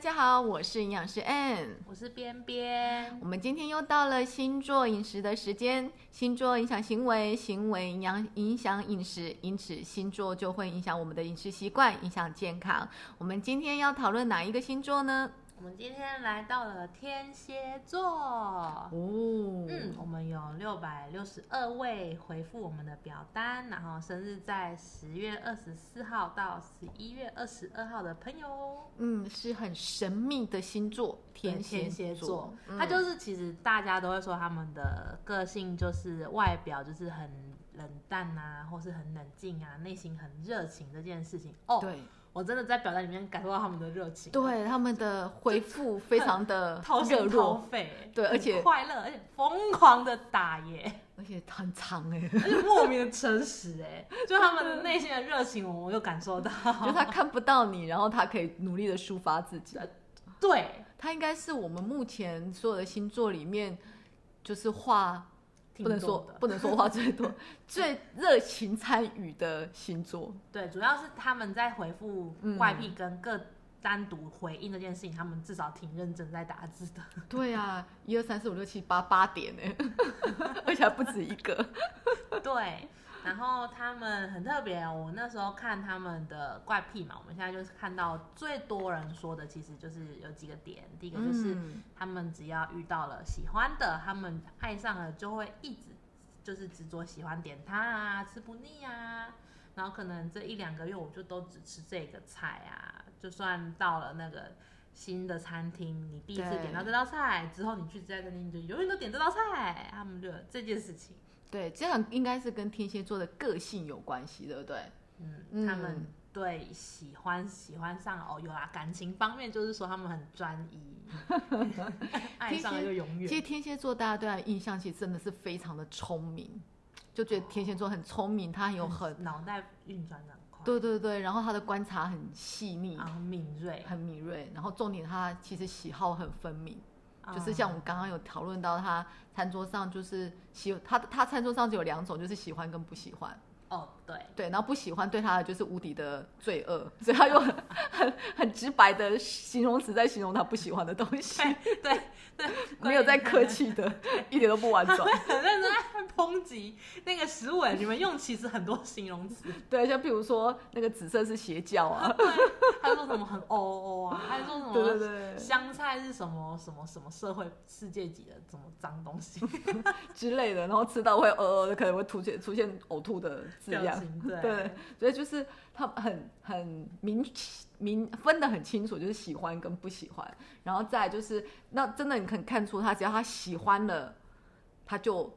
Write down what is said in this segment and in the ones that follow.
家好，我是营养师 Ann，我是边边。我们今天又到了星座饮食的时间，星座影响行为，行为影响影响饮食，因此星座就会影响我们的饮食习惯，影响健康。我们今天要讨论哪一个星座呢？我们今天来到了天蝎座，哦，嗯，我们有六百六十二位回复我们的表单，然后生日在十月二十四号到十一月二十二号的朋友，嗯，是很神秘的星座，天天蝎蝎座，嗯他就是其实大家都会说他们的个性就是外表就是很冷淡啊，或是很冷静啊，内心很热情这件事情。哦，对我真的在表单里面感受到他们的热情，对，他们的回复非常的掏热心掏，肺，对而且快乐，而且疯狂的打耶。而且很长哎、而且莫名的诚实，哎，就他们的内心的热情，我我有感受到。就他看不到你，然后他可以努力的抒发自己。对，他应该是我们目前所有的星座里面，就是话挺不能说的不能说话最多、最热情参与的星座。对，主要是他们在回复嗯怪癖跟各单独回应这件事情，他们至少挺认真在打字的。对啊，一二三四五六七八八点呢，而且还不止一个。对，然后他们很特别哦，我那时候看他们的怪癖嘛，我们现在就是看到最多人说的，其实就是有几个点。第一个就是嗯他们只要遇到了喜欢的，他们爱上了就会一直就是执着喜欢点它啊，吃不腻啊。然后可能这一两个月我就都只吃这个菜啊，就算到了那个新的餐厅，你第一次点到这道菜之后，你去这家餐厅你就永远都点这道菜，他们就这件事情。对，这样应该是跟天蝎座的个性有关系，对不对？嗯，嗯他们对喜欢喜欢上哦，有啦，感情方面就是说他们很专一，爱上了就永远。其实天蝎座大家对他的印象其实真的是非常的聪明，就觉得天蝎座很聪明，他有很脑袋运转的很快，对对对，然后他的观察很细腻，然后敏锐，很敏锐，然后重点他其实喜好很分明，嗯就是像我们刚刚有讨论到，他餐桌上就是喜他他餐桌上只有两种，就是喜欢跟不喜欢。哦，对，对，然后不喜欢对他的就是无敌的罪恶，所以他用很很很直白的形容词在形容他不喜欢的东西，对 对，没有在客气的，一点都不婉转。很认真在抨击那个食物，哎，你们用其实很多形容词，对，像比如说那个紫色是邪教啊，对，他说什么很哦哦啊，他说什么对对对香菜是什么什么什么社会世界级的什么脏东西，之类的，然后吃到会呃呃的，可能会出现出现呕吐的字样。对 对，所以就是他很很明明分得很清楚，就是喜欢跟不喜欢，然后再就是那真的你可以看出他只要他喜欢了，他就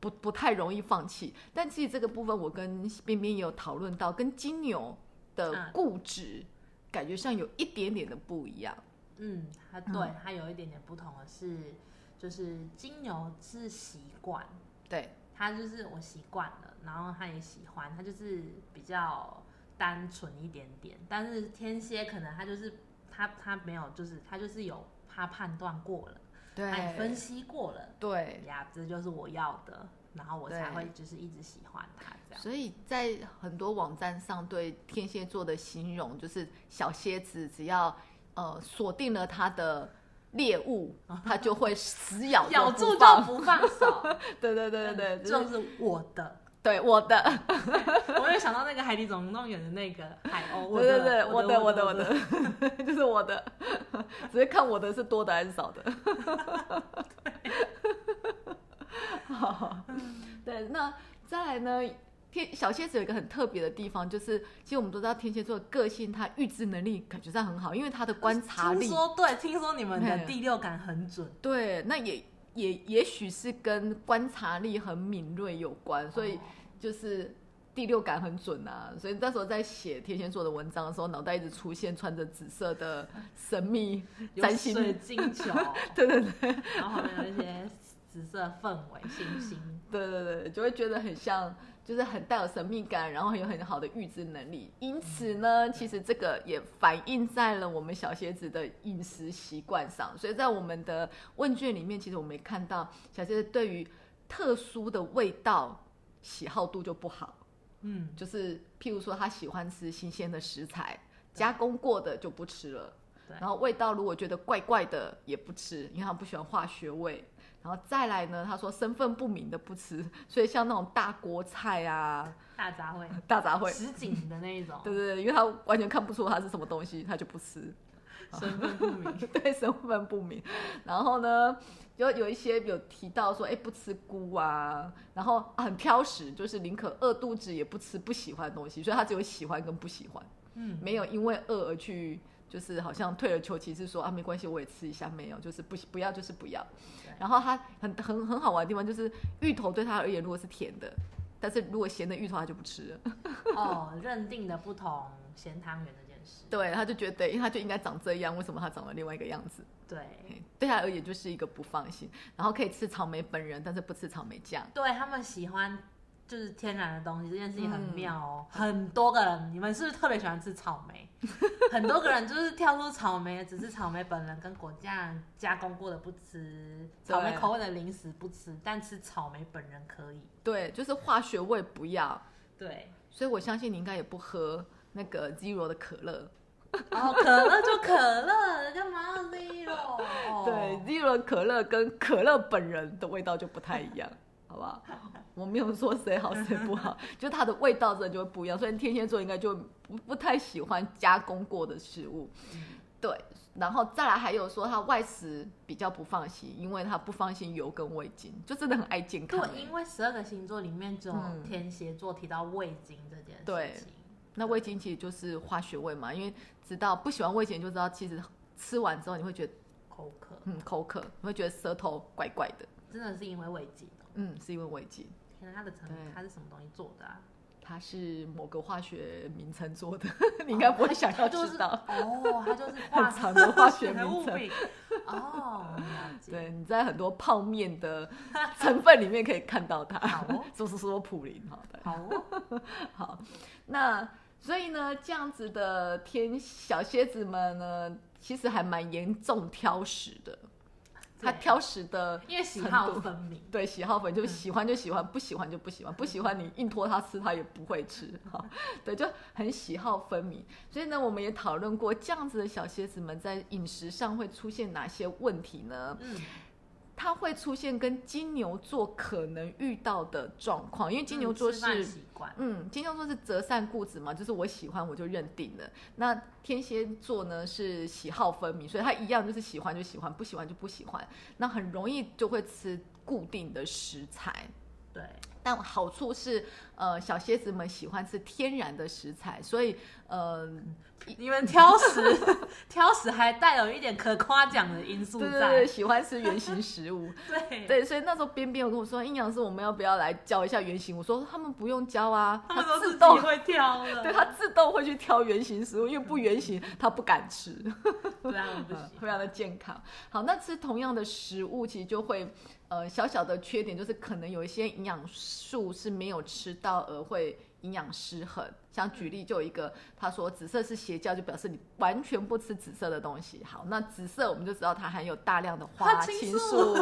不不太容易放弃。但其实这个部分我跟冰冰也有讨论到，跟金牛的嗯固执、感觉上有一点点的不一样。嗯，它对它有一点点不同的是，就是金牛是习惯，对他就是我习惯了，然后他也喜欢，他就是比较单纯一点点。但是天蝎可能他就是他他没有，就是他就是有他判断过了，对他也分析过了，对，呀，这就是我要的，然后我才对会就是一直喜欢他这样。所以在很多网站上对天蝎座的形容，就是小蝎子只要呃锁定了他的猎物，它就会死咬咬住就不放。手，对对对对对，就就是是我的。对我的，我有想到那个《海底总动员》的那个海鸥，我的对对对，我的的我的我的，就是我的，只是看我的是多的还是少的。好，对，那再来呢？天小蝎子有一个很特别的地方，就是其实我们都知道天蝎座的个性，他预知能力感觉上很好，因为他的观察力听。说对，听说你们的第六感很准，对，那也也也许是跟观察力很敏锐有关，所以哦就是第六感很准啊。所以那时候在写天蝎座的文章的时候，脑袋一直出现穿着紫色的神秘有占星，水晶球，对对对然后还有一些紫色氛围、星星。对对对，就会觉得很像，就是很带有神秘感，然后很有很好的预知能力。因此呢，其实这个也反映在了我们小蝎子的饮食习惯上。所以在我们的问卷里面，其实我们也看到小蝎子对于特殊的味道喜好度就不好。嗯，就是譬如说他喜欢吃新鲜的食材，加工过的就不吃了。对然后味道如果觉得怪怪的也不吃，因为他不喜欢化学味。然后再来呢，他说身份不明的不吃，所以像那种大锅菜啊、大杂烩，大杂烩，实景的那一种，对对对，因为他完全看不出它是什么东西，他就不吃。身份不明。对，身份不明。然后呢，就有一些有提到说，哎，不吃菇啊，然后很挑食，就是宁可饿肚子也不吃不喜欢的东西，所以他只有喜欢跟不喜欢，嗯，没有因为饿而去，就是好像退而求其次说啊，没关系，我也吃一下，没有，就是不不要就是不要。然后他很很很好玩的地方就是芋头对他而言，如果是甜的。但是如果咸的芋头他就不吃了，哦，认定的不同咸汤圆这件事，对，他就觉得，因为他就应该长这样，为什么他长了另外一个样子？对，嘿对他而言就是一个不放心，然后可以吃草莓本人，但是不吃草莓酱。对他们喜欢就是天然的东西，这件事情很嗯妙哦。很多个人，你们是不是特别喜欢吃草莓？很多个人就是跳出草莓，只是草莓本人跟果酱加工过的不吃，草莓口味的零食不吃，但吃草莓本人可以。对，就是化学味不要，对，所以我相信你应该也不喝那个 Zero 的可乐。哦，可乐就可乐，干嘛要 zero？哦 对，Zero 的可乐跟可乐本人的味道就不太一样，好不好？我没有说谁好谁不好，就它的味道真的就会不一样。所以天蝎座应该就不不太喜欢加工过的食物，对。然后再来还有说他外食比较不放心，因为他不放心油跟味精，就真的很爱健康。对，因为十二个星座里面只有嗯天蝎座提到味精这件事情。那味精其实就是化学味嘛，因为知道不喜欢味精就知道，其实吃完之后你会觉得口渴，嗯口渴，你会觉得舌头怪怪的，真的是因为味精哦。嗯，是因为味精，天哪，它的成分它是什么东西做的啊？它是某个化学名称做的，你应该不会想要就是知道。哦，它就是很化长的化学名称物。哦，对，你在很多泡面的成分里面可以看到它，好哦说说说普林哈，的，好哦，好，那所以呢，这样子的天小蝎子们呢，其实还蛮严重挑食的，他挑食的因为喜好分明。对喜好分，就喜欢就喜欢，不喜欢就不喜欢，不喜欢你硬拖他吃，他也不会吃 哈。对，就很喜好分明。所以呢，我们也讨论过，这样子的小蝎子们在饮食上会出现哪些问题呢？嗯，它会出现跟金牛座可能遇到的状况，因为金牛座是。嗯，金牛座是择善固执嘛，就是我喜欢我就认定了。那天蝎座呢是喜好分明，所以他一样就是喜欢就喜欢，不喜欢就不喜欢。那很容易就会吃固定的食材。对，但好处是，呃，小蝎子们喜欢吃天然的食材，所以，呃，你们挑食，挑食还带有一点可夸奖的因素对对对，在。喜欢吃原形食物。对，对，所以那时候边边有跟我说，阴阳师我们要不要来教一下原形？我说他们不用教啊，他们都自动，会挑了。对他自动会去挑原形食物，因为不原形他不敢吃。对他们不嗯行。非常的健康。好，那吃同样的食物，其实就会呃小小的缺点，就是可能有一些营养素是没有吃到，而会营养失衡。像举例就有一个，他说紫色是邪教，就表示你完全不吃紫色的东西。好，那紫色我们就知道它含有大量的花花青青素。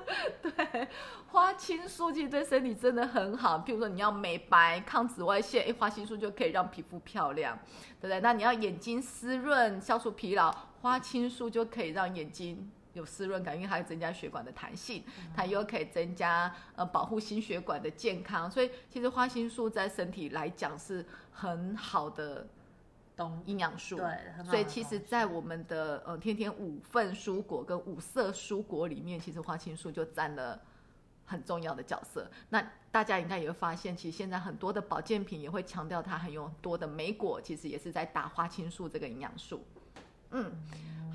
对，花青素其实对身体真的很好。譬如说你要美白、抗紫外线，哎，花青素就可以让皮肤漂亮。对不对？那你要眼睛湿润、消除疲劳，花青素就可以让眼睛有湿润感，因为它会增加血管的弹性，它又可以增加呃保护心血管的健康。所以其实花青素在身体来讲是很好的懂营养素。对，所以其实，在我们的呃天天五份蔬果跟五色蔬果里面，其实花青素就占了很重要的角色。那大家应该也会发现，其实现在很多的保健品也会强调它很有多的莓果，其实也是在打花青素这个营养素。嗯，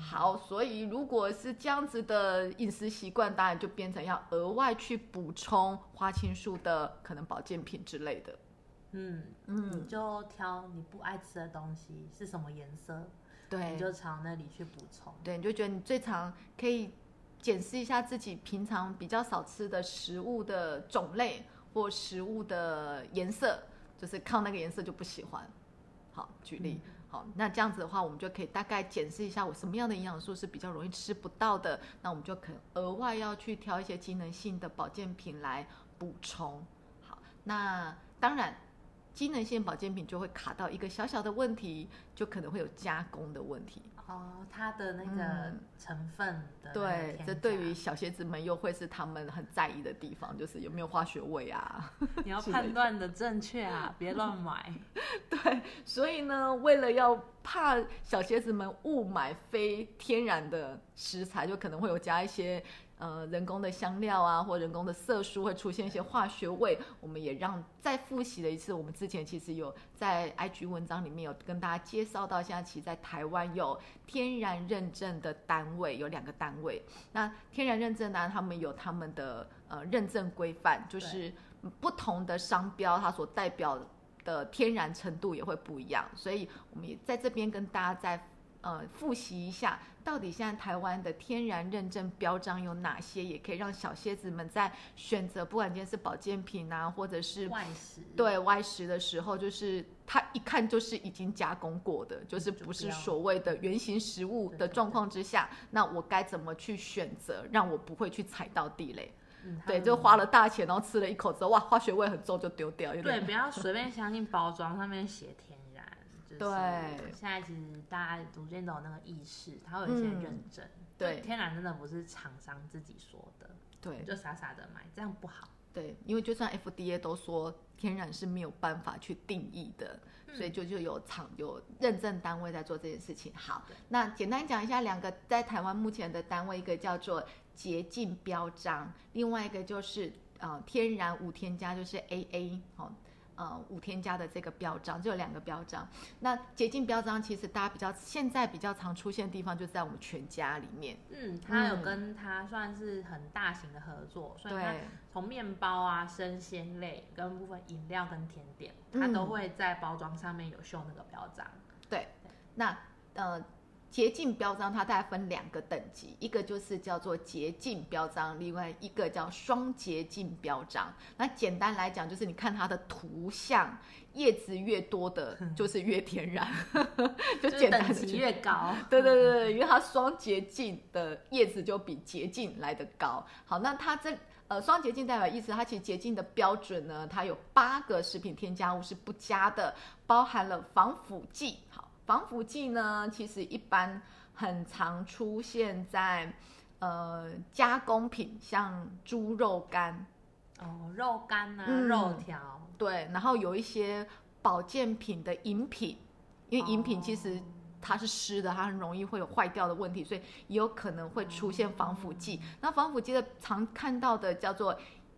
好，所以如果是这样子的饮食习惯，当然就变成要额外去补充花青素的可能保健品之类的。嗯嗯你就挑你不爱吃的东西是什么颜色，对，你就朝那里去补充。对，你就觉得你最常可以检视一下自己平常比较少吃的食物的种类或食物的颜色，就是靠那个颜色就不喜欢。好，举例，那这样子的话，我们就可以大概检视一下我什么样的营养素是比较容易吃不到的，那我们就可额外要去挑一些机能性的保健品来补充。好，那当然。机能性保健品就会卡到一个小小的问题，就可能会有加工的问题。哦，它的那个嗯成分对，这对于小鞋子们又会是他们很在意的地方，就是有没有化学味啊。你要 判断的正确啊，别乱买。对，所以呢，为了要怕小鞋子们误买非天然的食材，就可能会有加一些呃人工的香料啊，或人工的色素，会出现一些化学味。我们也让再复习了一次，我们之前其实有在 IG 文章里面有跟大家介绍到，现在其实在台湾有天然认证的单位，有两个单位。那天然认证呢，他们有他们的呃认证规范，就是不同的商标它所代表的天然程度也会不一样，所以我们也在这边跟大家再呃复习一下，到底现在台湾的天然认证标章有哪些，也可以让小蝎子们在选择不管今天是保健品啊，或者是外食，对外食的时候，就是它一看就是已经加工过的，就是不是所谓的原型食物的状况之下，那我该怎么去选择，让我不会去踩到地雷？嗯，对，就花了大钱，然后吃了一口之后，哇，化学味很重，就丢掉，对，不要随便相信包装上面写天然。就是、对现在其实大家逐渐都有那个意识，它会有一些嗯认证。对天然真的不是厂商自己说的，对就傻傻的买，这样不好。对，因为就算 FDA 都说天然是没有办法去定义的，嗯所以就就有厂有认证单位在做这件事情。好，那简单讲一下两个在台湾目前的单位，一个叫做洁净标章，另外一个就是呃天然无添加，就是 AA 哦。呃，无添加的这个标章就有两个标章。那洁净标章其实大家比较现在比较常出现的地方，就在我们全家里面。嗯，他有嗯跟他算是很大型的合作，所以它对，从面包啊、生鲜类跟部分饮料跟甜点，嗯它都会在包装上面有绣那个标章。对那呃，洁净标章它大概分两个等级，一个就是叫做洁净标章，另外一个叫双洁净标章。那简单来讲，就是你看它的图像，叶子越多的，就是越天然，就就是简单的等级越高，对对对对，因为它双洁净的叶子就比洁净来的高。好，那它这呃双洁净代表意思，它其实洁净的标准呢，它有八个食品添加物是不加的，包含了防腐剂。好，防腐剂呢，其实一般很常出现在呃加工品，像猪肉干，哦，肉干啊，嗯。肉条，对，然后有一些保健品的饮品，因为饮品其实哦它是湿的，它很容易会有坏掉的问题，所以也有可能会出现防腐剂。那防腐剂的常看到的叫做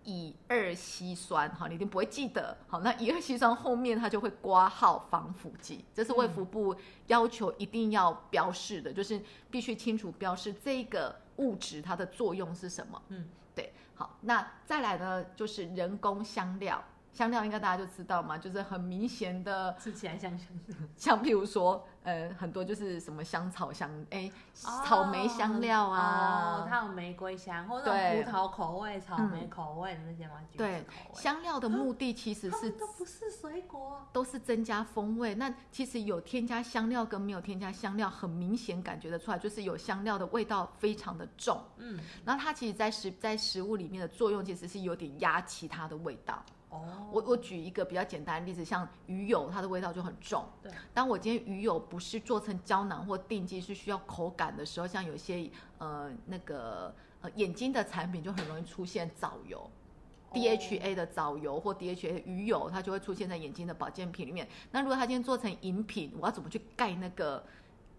乙二烯酸，哈，你一定不会记得。好，那乙二烯酸后面它就会挂号防腐剂，这是卫福部要求一定要标示的，就是必须清楚标示这个物质它的作用是什么。嗯，对。好，那再来呢，就是人工香料。香料应该大家就知道嘛，就是很明显的，吃起来像香像譬如说，呃，很多就是什么香草香，哎、哦草莓香料啊，哦，它有玫瑰香或者葡萄口味、草莓口味的那些吗？对，香料的目的其实是都不是水果。都是增加风味。那其实有添加香料跟没有添加香料，很明显感觉得出来，就是有香料的味道非常的重。嗯，然后它其实在食在食物里面的作用，其实是有点压其他的味道。哦，我我举一个比较简单的例子，像鱼油，它的味道就很重。对，当我今天鱼油不是做成胶囊或定剂，是需要口感的时候，像有些呃那个呃眼睛的产品就很容易出现藻油。DHA 的藻油或 DHA 的鱼油，它就会出现在眼睛的保健品里面。那如果它今天做成饮品，我要怎么去盖那个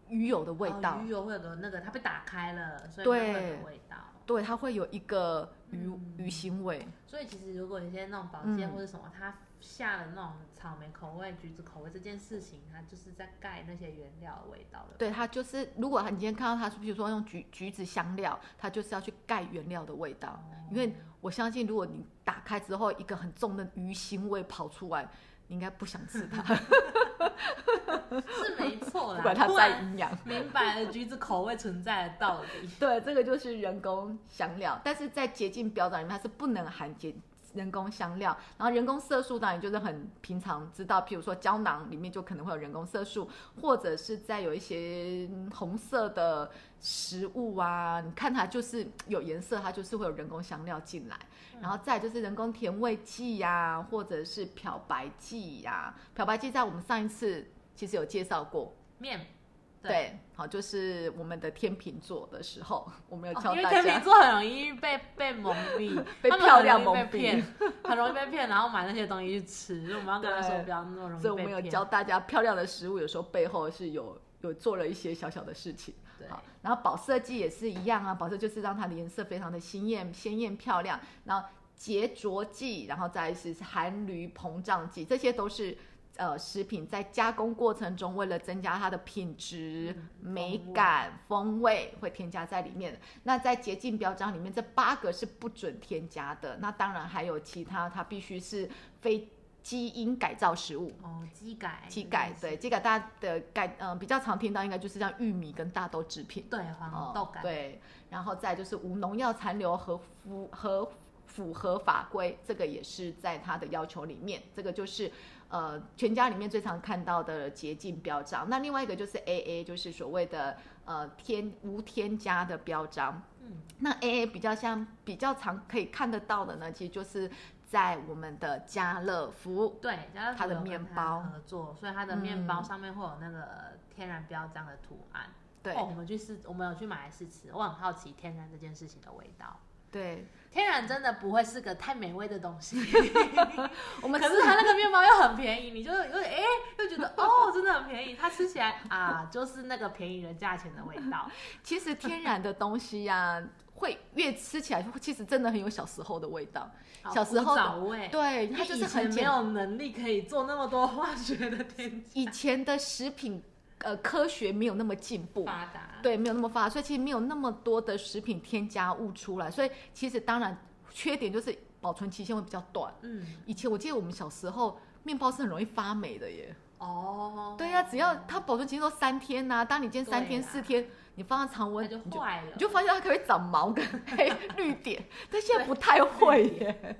鱼油的味道？哦鱼油会有个那个，它被打开了，所以对它会有味道。对，它会有一个鱼、嗯鱼腥味。所以其实如果有些那种保健嗯或者什么，它下了那种草莓口味、橘子口味这件事情，它就是在盖那些原料的味道的。对，它就是，如果你今天看到它，比如说用橘橘子香料，它就是要去盖原料的味道。哦因为我相信，如果你打开之后，一个很重的鱼腥味跑出来，你应该不想吃它，是没错啦，不管它再营养。明白了橘子口味存在的道理。对，这个就是人工香料，但是在洁净标章里面它是不能含洁人工香料，然后人工色素当然就是很平常知道，譬如说胶囊里面就可能会有人工色素，或者是在有一些嗯红色的食物啊，你看它就是有颜色，它就是会有人工香料进来，然后再就是人工甜味剂呀、或者是漂白剂呀、漂白剂在我们上一次其实有介绍过，面，对，好，就是我们的天秤座的时候，我们有哦教大家因为天秤。座很容易被被蒙蔽，被漂亮蒙蔽骗，很容易被骗，然后买那些东西去吃。我们要跟他说不要那么容易所以我们有。教大家漂亮的食物，有时候背后是有有做了一些小小的事情。好，然后保色剂也是一样啊，保色就是让它的颜色非常的鲜艳、鲜艳漂亮。然后洁浊剂，然后再是含氯膨胀剂，这些都是呃食品在加工过程中为了增加它的品质、美感、风味会添加在里面。那在洁净标章里面，这八个是不准添加的。那当然还有其他，它必须是非基因改造食物。哦，基改，基改对基改，大家的改嗯、呃比较常听到应该就是像玉米跟大豆制品，对黄豆改，哦对，然后再就是无农药残留和符和符合法规，这个也是在它的要求里面，这个就是呃全家里面最常看到的洁净标章。那另外一个就是 AA，就是所谓的呃添无添加的标章。嗯，那 AA 比较像比较常可以看得到的呢，其实就是在我们的家乐福。对，家乐福它的面包合作，所以它的面包嗯上面会有那个天然标章的图案。对、哦，我们去试，我们有去买来试吃，我很好奇天然这件事情的味道。对，天然真的不会是个太美味的东西，我们可是它那个面包又很便宜，你就有点哎、又觉得 哦，真的很便宜。它吃起来啊，就是那个便宜的价钱的味道。其实天然的东西呀、会越吃起来，其实真的很有小时候的味道。小时候对，它就是很没很。有能力可以做那么多化学的添加以前的食品，呃，科学没有那么进步，发达。对，没有那么发达，所以其实没有那么多的食品添加物出来。所以其实当然缺点就是保存期限会比较短。嗯，以前我记得我们小时候面包是很容易发霉的耶。哦，对呀、只要它保存期限都三天呐、当你今天三天四天，你放在常温，就坏了，你就发现它可以长毛跟黑绿点，但现在不太会耶。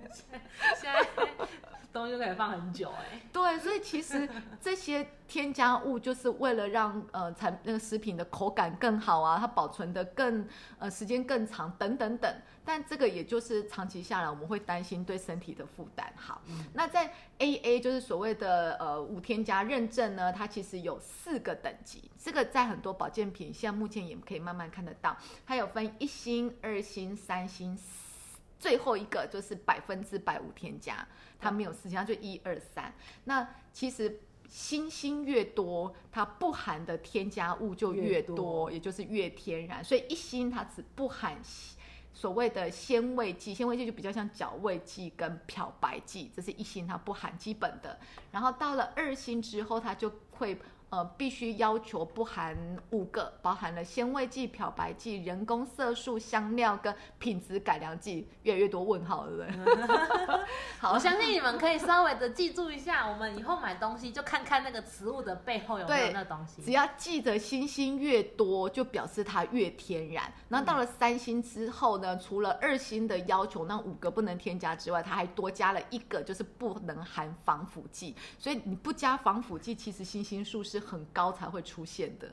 现在东西就可以放很久哎、对，所以其实这些添加物就是为了让呃产那个食品的口感更好啊，它保存的更呃时间更长等等等。但这个也就是长期下来我们会担心对身体的负担。好，那在 AA 就是所谓的呃无添加认证呢，它其实有四个等级，这个在很多保健品现在目前也可以慢慢看得到，它有分一星、二星、三星。最后一个就是百分之百无添加，它没有四星，它就一二三。那其实星星越多，它不含的添加物就越越，多也就是越天然。所以一星它只不含所谓的鲜味剂，鲜味剂就比较像角味剂跟漂白剂，这是一星它不含基本的。然后到了二星之后，它就会。呃，必须要求不含五个，包含了鲜味剂、漂白剂、人工色素、香料跟品质改良剂，越来越多问号，对不对？好，我相信你们可以稍微的记住一下，我们以后买东西就看看那个食物的背后有没有那东西。只要记得星星越多，就表示它越天然。然后到了三星之后呢，除了二星的要求，那五个不能添加之外，它还多加了一个，就是不能含防腐剂。所以你不加防腐剂，其实星星数是很高才会出现的。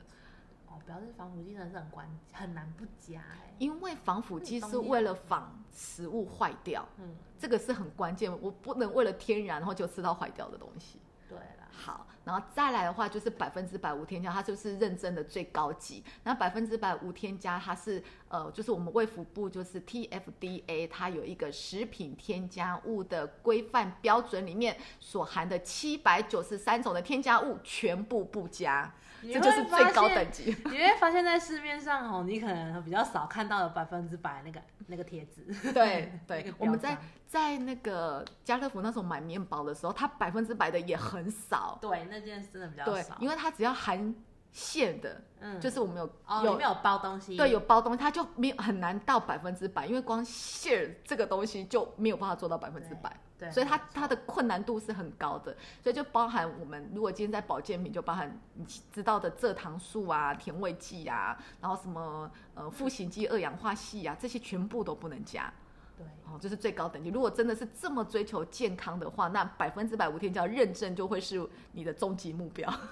哦，表示防腐剂真的是很关很难不加哎、因为防腐剂是为了防食物坏掉，嗯，这个是很关键。我不能为了天然，然后就吃到坏掉的东西。对啦，好，然后再来的话就是百分之百无添加，它就是认真的最高级。那百分之百无添加，它是呃，就是我们卫福部就是 TFDA，它有一个食品添加物的规范标准，里面所含的七百九十三种的添加物全部不加，这就是最高等级。你会发现在市面上哦，你可能比较少看到有百分之百那个那个贴纸。对，对我们在在那个家乐福那时候买面包的时候，它百分之百的也很少。对那件真的比较对少，，因为它只要含馅的，嗯就是我们有哦，有没有包东西，对，有包东西，它就没有很难到百分之百，因为光馅儿这个东西就没有办法做到百分之百，对，所以它它的困难度是很高的，所以就包含我们如果今天在保健品，就包含你知道的蔗糖素啊、甜味剂啊，然后什么呃赋形剂、二氧化硒啊，这些全部都不能加。对，哦，这是最高等级。如果真的是这么追求健康的话，那百分之百无添加认证就会是你的终极目标。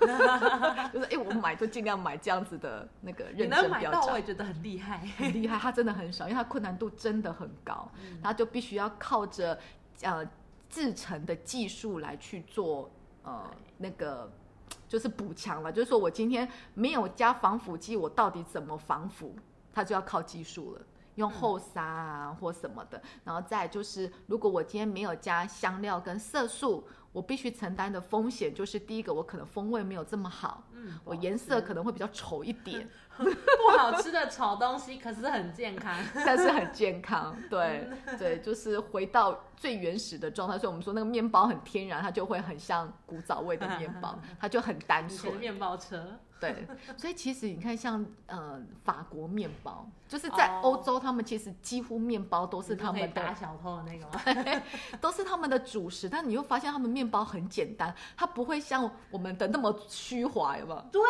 就是哎、诶我买就尽量买这样子的那个你认能买到，证标章我也。觉得很厉害。很厉害，它真的很少，因为它困难度真的很高，它就必须要靠着呃制成的技术来去做呃那个 就是补强了。就是说我今天没有加防腐剂，我到底怎么防腐？它就要靠技术了。用后沙啊或什么的，然后再就是，如果我今天没有加香料跟色素，我必须承担的风险就是第一个，我可能风味没有这么好，嗯，我颜色可能会比较丑一点，不好吃的丑东西，可是很健康。但是很健康，对对，就是回到最原始的状态。所以我们说那个面包很天然，它就会很像古早味的面包，它就很单纯。面包车，对，所以其实你看，像呃法国面包，就是在哦欧洲，他们其实几乎面包都是他们的，打小偷的那个吗？都是他们的主食。但你又发现他们面包很简单，它不会像我们的那么虚华，有没有？对，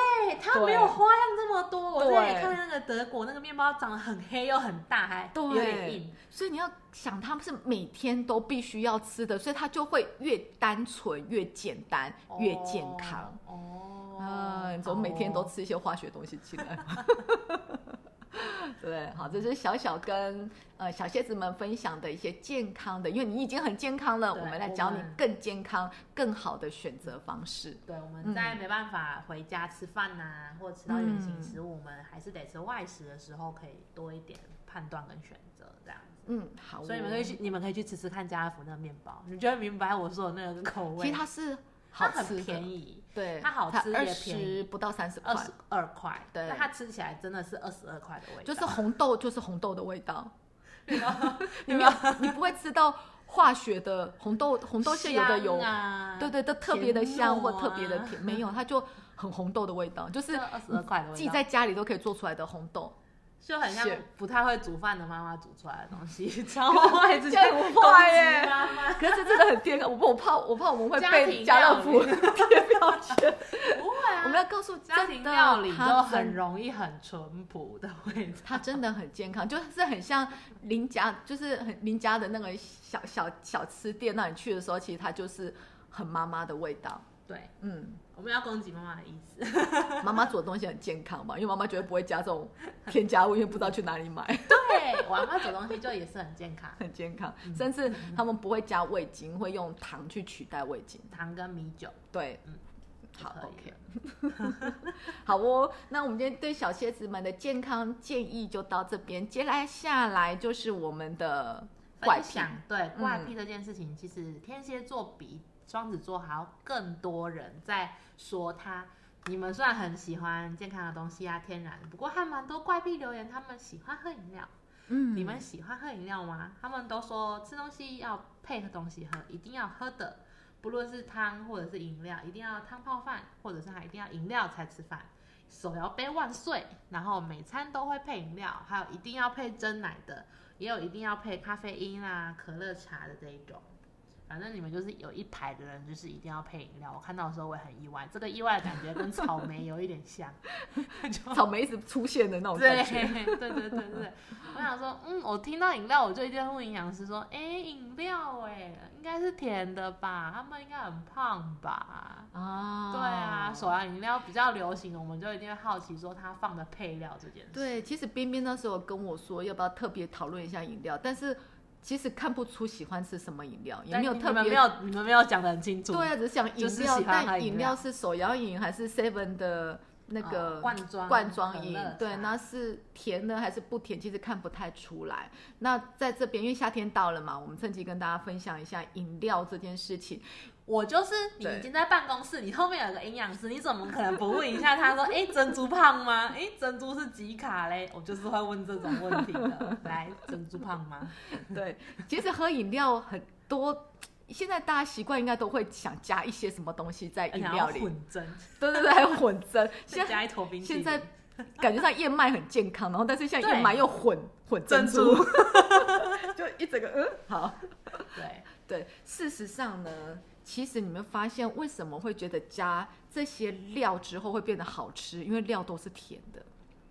它没有花样这么多。我之前看那个德国那个面包长得很黑又很大，还对有点硬。所以你要想，他们是每天都必须要吃的，所以它就会越单纯、越简单、越健康。哦。啊，你怎么每天都吃一些化学东西进来？对，好，这是小小跟呃小蝎子们分享的一些健康的，因为你已经很健康了，我们来教你更健康、更好的选择方式。对，我嗯们在没办法回家吃饭呐、或者吃到原形食物，我们还是得吃外食的时候，可以多一点判断跟选择这样子。嗯，好哦，所以你们可以去，你们可以去吃吃看家乐福那个面包，你就会明白我说的那个口味。其实它是它很好吃的，便宜，对，它好吃也二便宜十不到三十块二，十二块，对那它吃起来真的是二十二块的味道，就是红豆就是红豆的味道，你没有你不会吃到化学的红豆红豆馅有的有啊，对对，都特别的香或特别的甜，没有，它就很红豆的味道，就是二十二块的味道，自己在家里都可以做出来的红豆。就很像不太会煮饭的妈妈煮出来的东西，超坏，直接这样很坏耶攻击妈妈可是这真的很健康，我我怕我怕我们会被庭家乐福料贴标签。不会啊，我们要告诉家庭料理就它很容易很淳朴的味道。它真的很健康，就是很像邻家，就是很邻家的那个小小小吃店，那你去的时候，其实它就是很妈妈的味道。对，嗯，我们要攻击妈妈的意思。妈妈煮的东西很健康嘛，因为妈妈绝对不会加这种添加物，因为不知道去哪里买。对，我妈煮东西就也是很健康，很健康，甚至他们不会加味精，会用糖去取代味精。糖跟米酒。对，嗯好，OK，好哦。那我们今天对小蝎子们的健康建议就到这边，接来下来就是我们的怪癖。对嗯怪癖这件事情，其实天蝎座比双子座还要更多人在说他。你们虽然很喜欢健康的东西啊，天然，不过还蛮多怪癖留言，他们喜欢喝饮料。嗯你们喜欢喝饮料吗？他们都说吃东西要配合东西喝，一定要喝的，不论是汤或者是饮料，一定要汤泡饭，或者是还一定要饮料才吃饭。手摇杯万岁！然后每餐都会配饮料，还有一定要配真奶的，也有一定要配咖啡因啊、可乐茶的这一种。反正你们就是有一排的人，就是一定要配饮料。我看到的时候我也很意外，这个意外的感觉跟草莓有一点像，就草莓一直出现的那种对感觉。对对对对对，我想说，嗯，我听到饮料，我就一定会问营养师说，哎，饮料哎，应该是甜的吧？他们应该很胖吧？啊对啊，手摇饮料比较流行的，我们就一定会好奇说它放的配料这件事。对，其实冰冰那时候跟我说要不要特别讨论一下饮料，但是其实看不出喜欢吃什么饮料，也但没有特别你们没有你们没有讲的很清楚。对啊，只是讲饮就是料，但饮饮料料是手摇饮还是 Seven 的那个哦罐装罐装饮？对，那是甜的还是不甜？其实看不太出来。那在这边，因为夏天到了嘛，我们趁机跟大家分享一下饮料这件事情。我就是你已经在办公室，你后面有个营养师，你怎么可能不问一下他说，哎、珍珠胖吗？哎、珍珠是几卡嘞？我就是会问这种问题的。来，珍珠胖吗？对，其实喝饮料很多。现在大家习惯应该都会想加一些什么东西在饮料里，混蒸，对对对，还有混蒸。再 现在加一坨冰淇淋。现在感觉上燕麦很健康，然后但是现在燕麦又混混珍珠，就一整个嗯好。对，对，事实上呢，其实你们发现为什么会觉得加这些料之后会变得好吃？因为料都是甜的。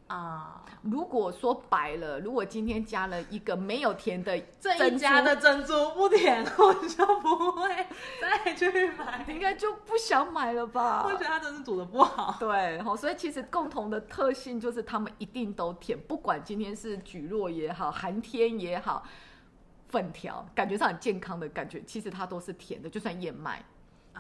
啊，如果说白了，如果今天加了一个没有甜的这珍珠一家的珍珠不甜，我就不会再去买。应该就不想买了吧？我觉得它真是煮的不好。对，好，所以其实共同的特性就是它们一定都甜，不管今天是蒟蒻也好，寒天也好，粉条感觉上很健康的感觉，其实它都是甜的，就算燕麦，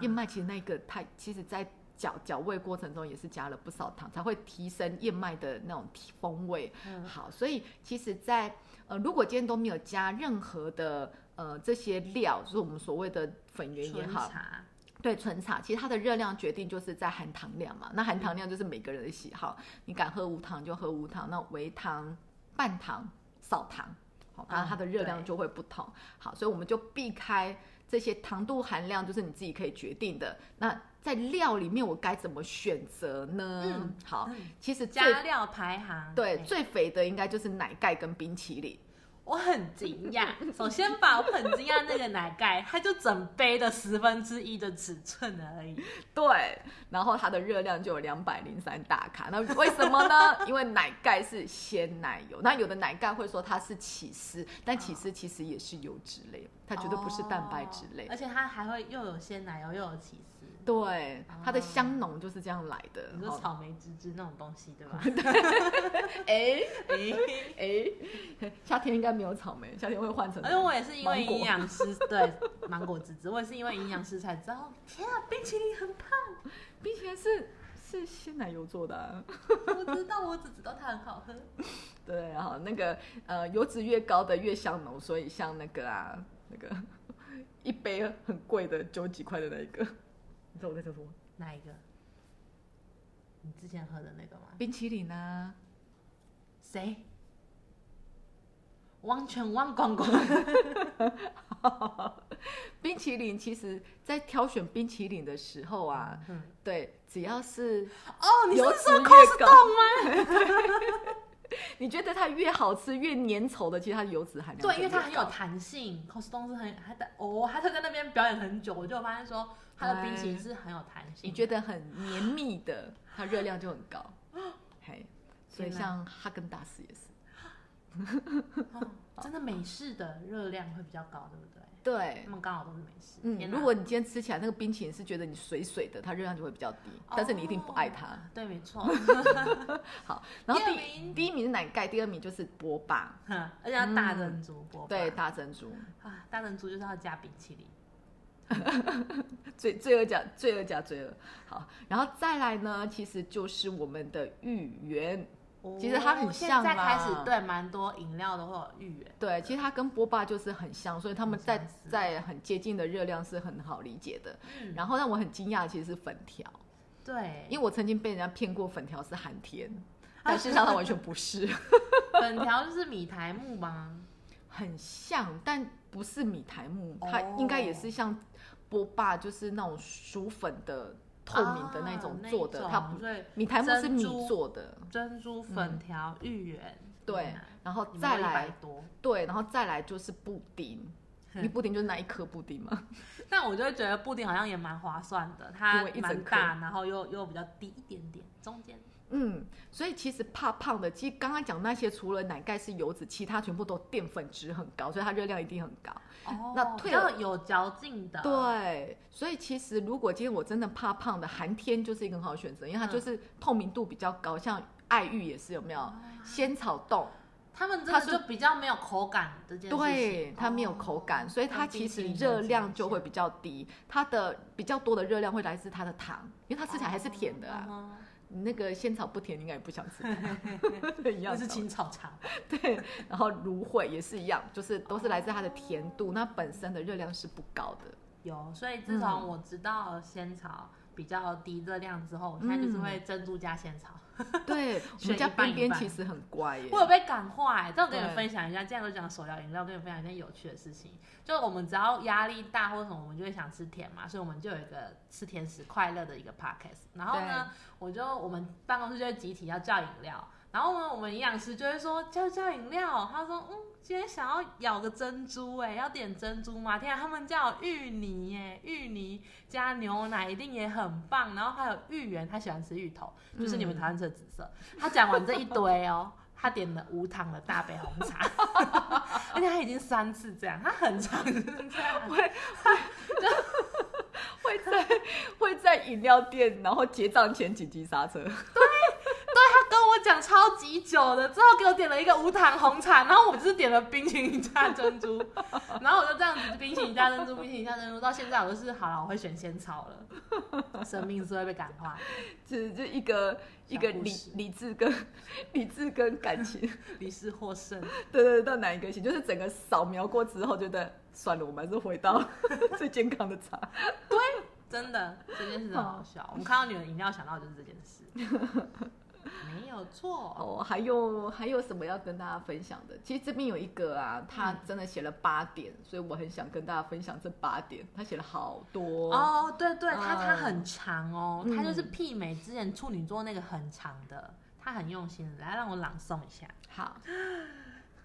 燕麦其实那个它其实在搅搅味过程中也是加了不少糖，才会提升燕麦的那种风味。嗯好，所以其实在，呃，如果今天都没有加任何的呃这些料，就是我们所谓的粉圆也好，茶，对纯茶，其实它的热量决定就是在含糖量嘛。那含糖量就是每个人的喜好，你敢喝无糖就喝无糖，那微糖、半糖、少糖，然它的热量就会不同。好，所以我们就避开这些糖度含量，就是你自己可以决定的。那在料里面，我该怎么选择呢？嗯好，嗯其实加料排行。对哎最肥的应该就是奶盖跟冰淇淋。我很惊讶。首先吧，我很惊讶那个奶盖，它就整杯的十分之一的尺寸而已。对，然后它的热量就有两百零三大卡。那为什么呢？因为奶盖是鲜奶油，那有的奶盖会说它是起司，但起司其实也是油脂类，它绝对不是蛋白质类。哦而且它还会又有鲜奶油又有起司。对，它的哦香浓就是这样来的。你说哦草莓汁汁那种东西对吧？哎 哎，哎，夏天应该没有草莓，夏天会换成。而且我也是因为营养师对芒果汁汁，我也是因为营养师才知道，天啊，冰淇淋很胖。冰淇淋是是鲜奶油做的、啊。我知道，我只知道它很好喝。对，然后那个呃油脂越高的越香浓，所以像那个啊那个一杯很贵的九几块的那一个，你知道我在说什么？哪一个？你之前喝的那个吗？冰淇淋啊，谁？完全忘光光。冰淇淋其实在挑选冰淇淋的时候啊，嗯对，只要是哦，你是说越 cos 高冻吗？你觉得它越好吃越粘稠的，其实它的油脂含量对，因为它很有弹性，cos 冻是很它在哦，他在那边表演很久，我就发现说它的冰淇淋是很有弹性。你觉得很绵密的，它热量就很高。嘿，所以像哈根达斯也是。哦真的美式的热量会比较高，对不对？对他，们刚好都是美式。嗯，如果你今天吃起来那个冰淇淋是觉得你水水的，它热量就会比较低，但是你一定不爱它。哦对，没错。好，然后第第第一名是奶盖，第二名就是波霸，哼而且要大珍珠波霸对，大珍珠，啊，大珍珠就是要加冰淇淋。罪罪恶加罪恶加罪恶。好，然后再来呢，其实就是我们的芋圆。其实它很哦像现在开始对蛮多饮料都会有芋圆。对，其实它跟波霸就是很像，所以他们在在很接近的热量是很好理解的。嗯然后让我很惊讶，其实是粉条，对，因为我曾经被人家骗过粉条是寒天，但事实上它完全不是。粉条就是米苔木吗？很像，但不是米苔木，它哦应该也是像波霸，就是那种薯粉的透明的那种啊做的，那它不种对米苔木是米做的，珍珠粉条、芋圆，对，然后你们都100再来多，对，然后再来就是布丁，你布丁就是那一颗布丁嘛，但我就会觉得布丁好像也蛮划算的，它蛮大，然后又又比较低一点点，中间嗯，所以其实怕胖的，其实刚刚讲那些除了奶盖是油脂，其他全部都淀粉质很高，所以它热量一定很高。哦那退了有嚼劲的，对，所以其实如果今天我真的怕胖的，寒天就是一个很好的选择，因为它就是透明度比较高，像爱玉也是有没有？仙草冻，他们真它是的就比较没有口感这件事情，对，它没有哦口感，所以它其实热量就会比较低，它的比较多的热量会来自它的糖，因为它吃起来还是甜的啊。那个仙草不甜，你应该也不想吃。它，一样那是青草茶，对，然后芦荟也是一样，就是都是来自它的甜度，那本身的热量是不高的。有，所以自从我知道仙草比较低热量之后，我现在就是会珍珠加仙草。对，我家一半边边其实很乖耶。我有被感化哎，这我跟你们分享一下，既然都讲手摇饮料，跟你们分享一件有趣的事情。就我们只要压力大或者什么，我们就会想吃甜嘛，所以我们就有一个吃甜食快乐的一个 podcast。然后呢，我就我们办公室就会集体要叫饮料，然后呢，我们营养师就会说叫叫饮料，他说嗯，今天想要咬个珍珠，哎，要点珍珠吗？天啊，他们叫芋泥，哎，芋泥加牛奶一定也很棒。然后还有芋圆，他喜欢吃芋头，就是你们台湾吃的紫色。他讲完这一堆哦，他点了无糖的大杯红茶，而且他已经三次这样，他很常这样。会 会在会在饮料店，然后结账前紧急刹车。他跟我讲超级久的，之后给我点了一个无糖红茶，然后我就是点了冰淇淋加珍珠，然后我就这样子冰淇淋加珍珠，冰淇淋加珍珠，到现在我就是好了，我会选仙草了。生命是会被感化，只是就一个一个理理智跟 理智跟感情，理智获胜。对对，到哪一个行？就是整个扫描过之后，觉得算了，我们还是回到最健康的茶。对，真的这件事很好笑。我们看到你的饮料，想到就是这件事。没有错哦，还有还有什么要跟大家分享的？其实这边有一个啊，他真的写了八点，所以我很想跟大家分享这八点。他写了好多哦，对对，他他很长哦，他就是媲美之前处女座那个很长的，他很用心。来，让我朗诵一下。好，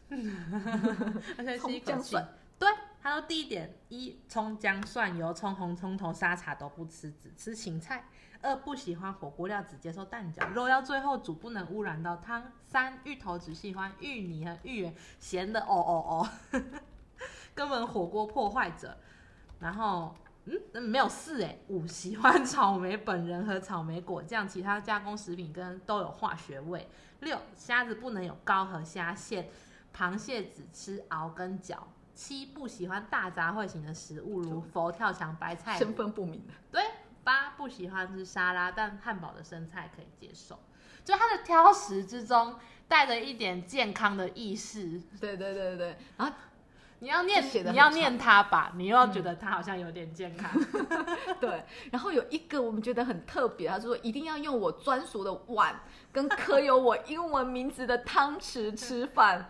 而且是一口气。对，他说第一点：一葱姜蒜油葱红葱头沙茶都不吃，只吃芹菜。二不喜欢火锅料，只接受蛋饺。肉要最后煮，不能污染到汤。三芋头只喜欢芋泥和芋圆，咸的哦哦哦，根本火锅破坏者。然后，嗯，没有四哎。五喜欢草莓本人和草莓果酱，其他加工食品跟都有化学味。六虾子不能有膏和虾线，螃蟹只吃螯跟脚。七不喜欢大杂烩型的食物，如佛跳墙、白菜。身份不明的，对。八不喜欢吃沙拉，但汉堡的生菜可以接受。就他的挑食之中带着一点健康的意识。对对对对然后你要念，你要念他吧，你又要觉得他好像有点健康。对。然后有一个我们觉得很特别，他说一定要用我专属的碗跟刻有我英文名字的汤匙吃饭。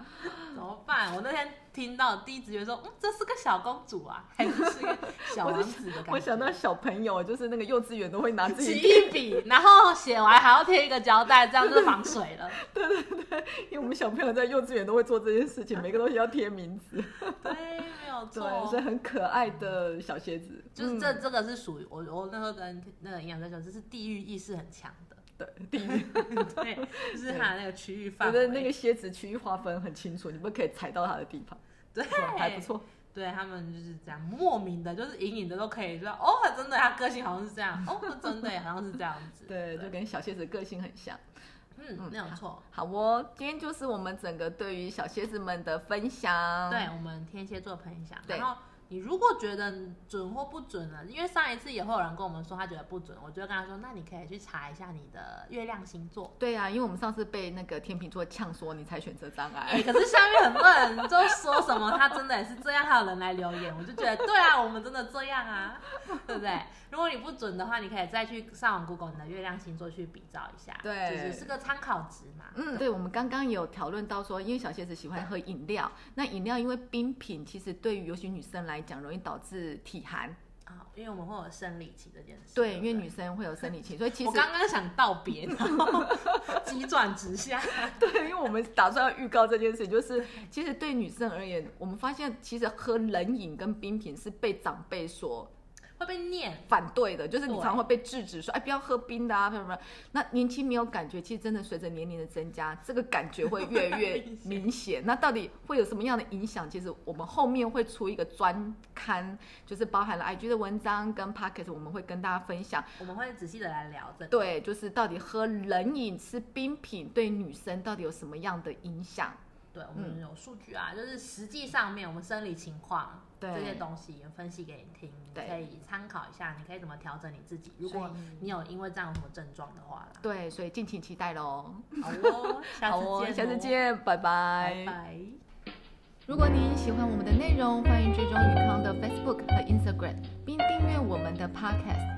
怎么办？我那天。听到第一直觉说，嗯，这是个小公主啊，还是是个小王子的感觉？我想到小朋友，就是那个幼稚园都会拿自己起一笔，然后写完还要贴一个胶带，这样就防水了。对对对，因为我们小朋友在幼稚园都会做这件事情，每个东西要贴名字。对，没有错，所以很可爱的小鞋子。就是这这个是属于我，我那时候跟那个营养师说，这是地域意识很强的。对，地域对，就是它那个区域范围，觉得那个蝎子区域划分很清楚，你们可以踩到它的地盘。对，还不错。对他们就是这样，莫名的，就是隐隐的都可以说，哦，真的，他个性好像是这样，哦，真的，好像是这样子。对，就跟小蝎子个性很像。嗯，没有错。好哦，今天就是我们整个对于小蝎子们的分享。对我们天蝎座分享。然后。你如果觉得准或不准呢？因为上一次也会有人跟我们说他觉得不准，我就跟他说，那你可以去查一下你的月亮星座。对啊，因为我们上次被那个天秤座呛说你才选择障碍，可是下面很多人就说什么他真的也是这样，还有人来留言，我就觉得对啊，我们真的这样啊，对不对？如果你不准的话，你可以再去上网 Google 你的月亮星座去比照一下，对，就是是个参考值嘛。嗯，对，我们刚刚有讨论到说，因为小蝎子喜欢喝饮料，那饮料因为冰品，其实对于尤其女生来讲，容易导致体寒啊，因为我们会有生理期这件事。对，因为女生会有生理期，所以其实 我刚刚想道别，然后 急转直下。对，因为我们打算要预告这件事，就是其实对女生而言，我们发现其实喝冷饮跟冰品是被长辈所。会被念反对的，就是你常会被制止说，哎，不要喝冰的啊，什么什么。那年轻没有感觉，其实真的随着年龄的增加，这个感觉会越来越明显。那到底会有什么样的影响？其实我们后面会出一个专刊，就是包含了 IG 的文章跟 Pocket，我们会跟大家分享。我们会仔细的来聊这。对，就是到底喝冷饮吃冰品对女生到底有什么样的影响？对，我们有数据啊，就是实际上面我们生理情况这些东西分析给你听，可以参考一下，你可以怎么调整你自己。如果你有因为这样什么症状的话对，所以敬请期待喽。好哦，好哦，下次见，拜拜。拜拜。如果您喜欢我们的内容，欢迎追踪宇康的 Facebook 和 Instagram，并订阅我们的 Podcast。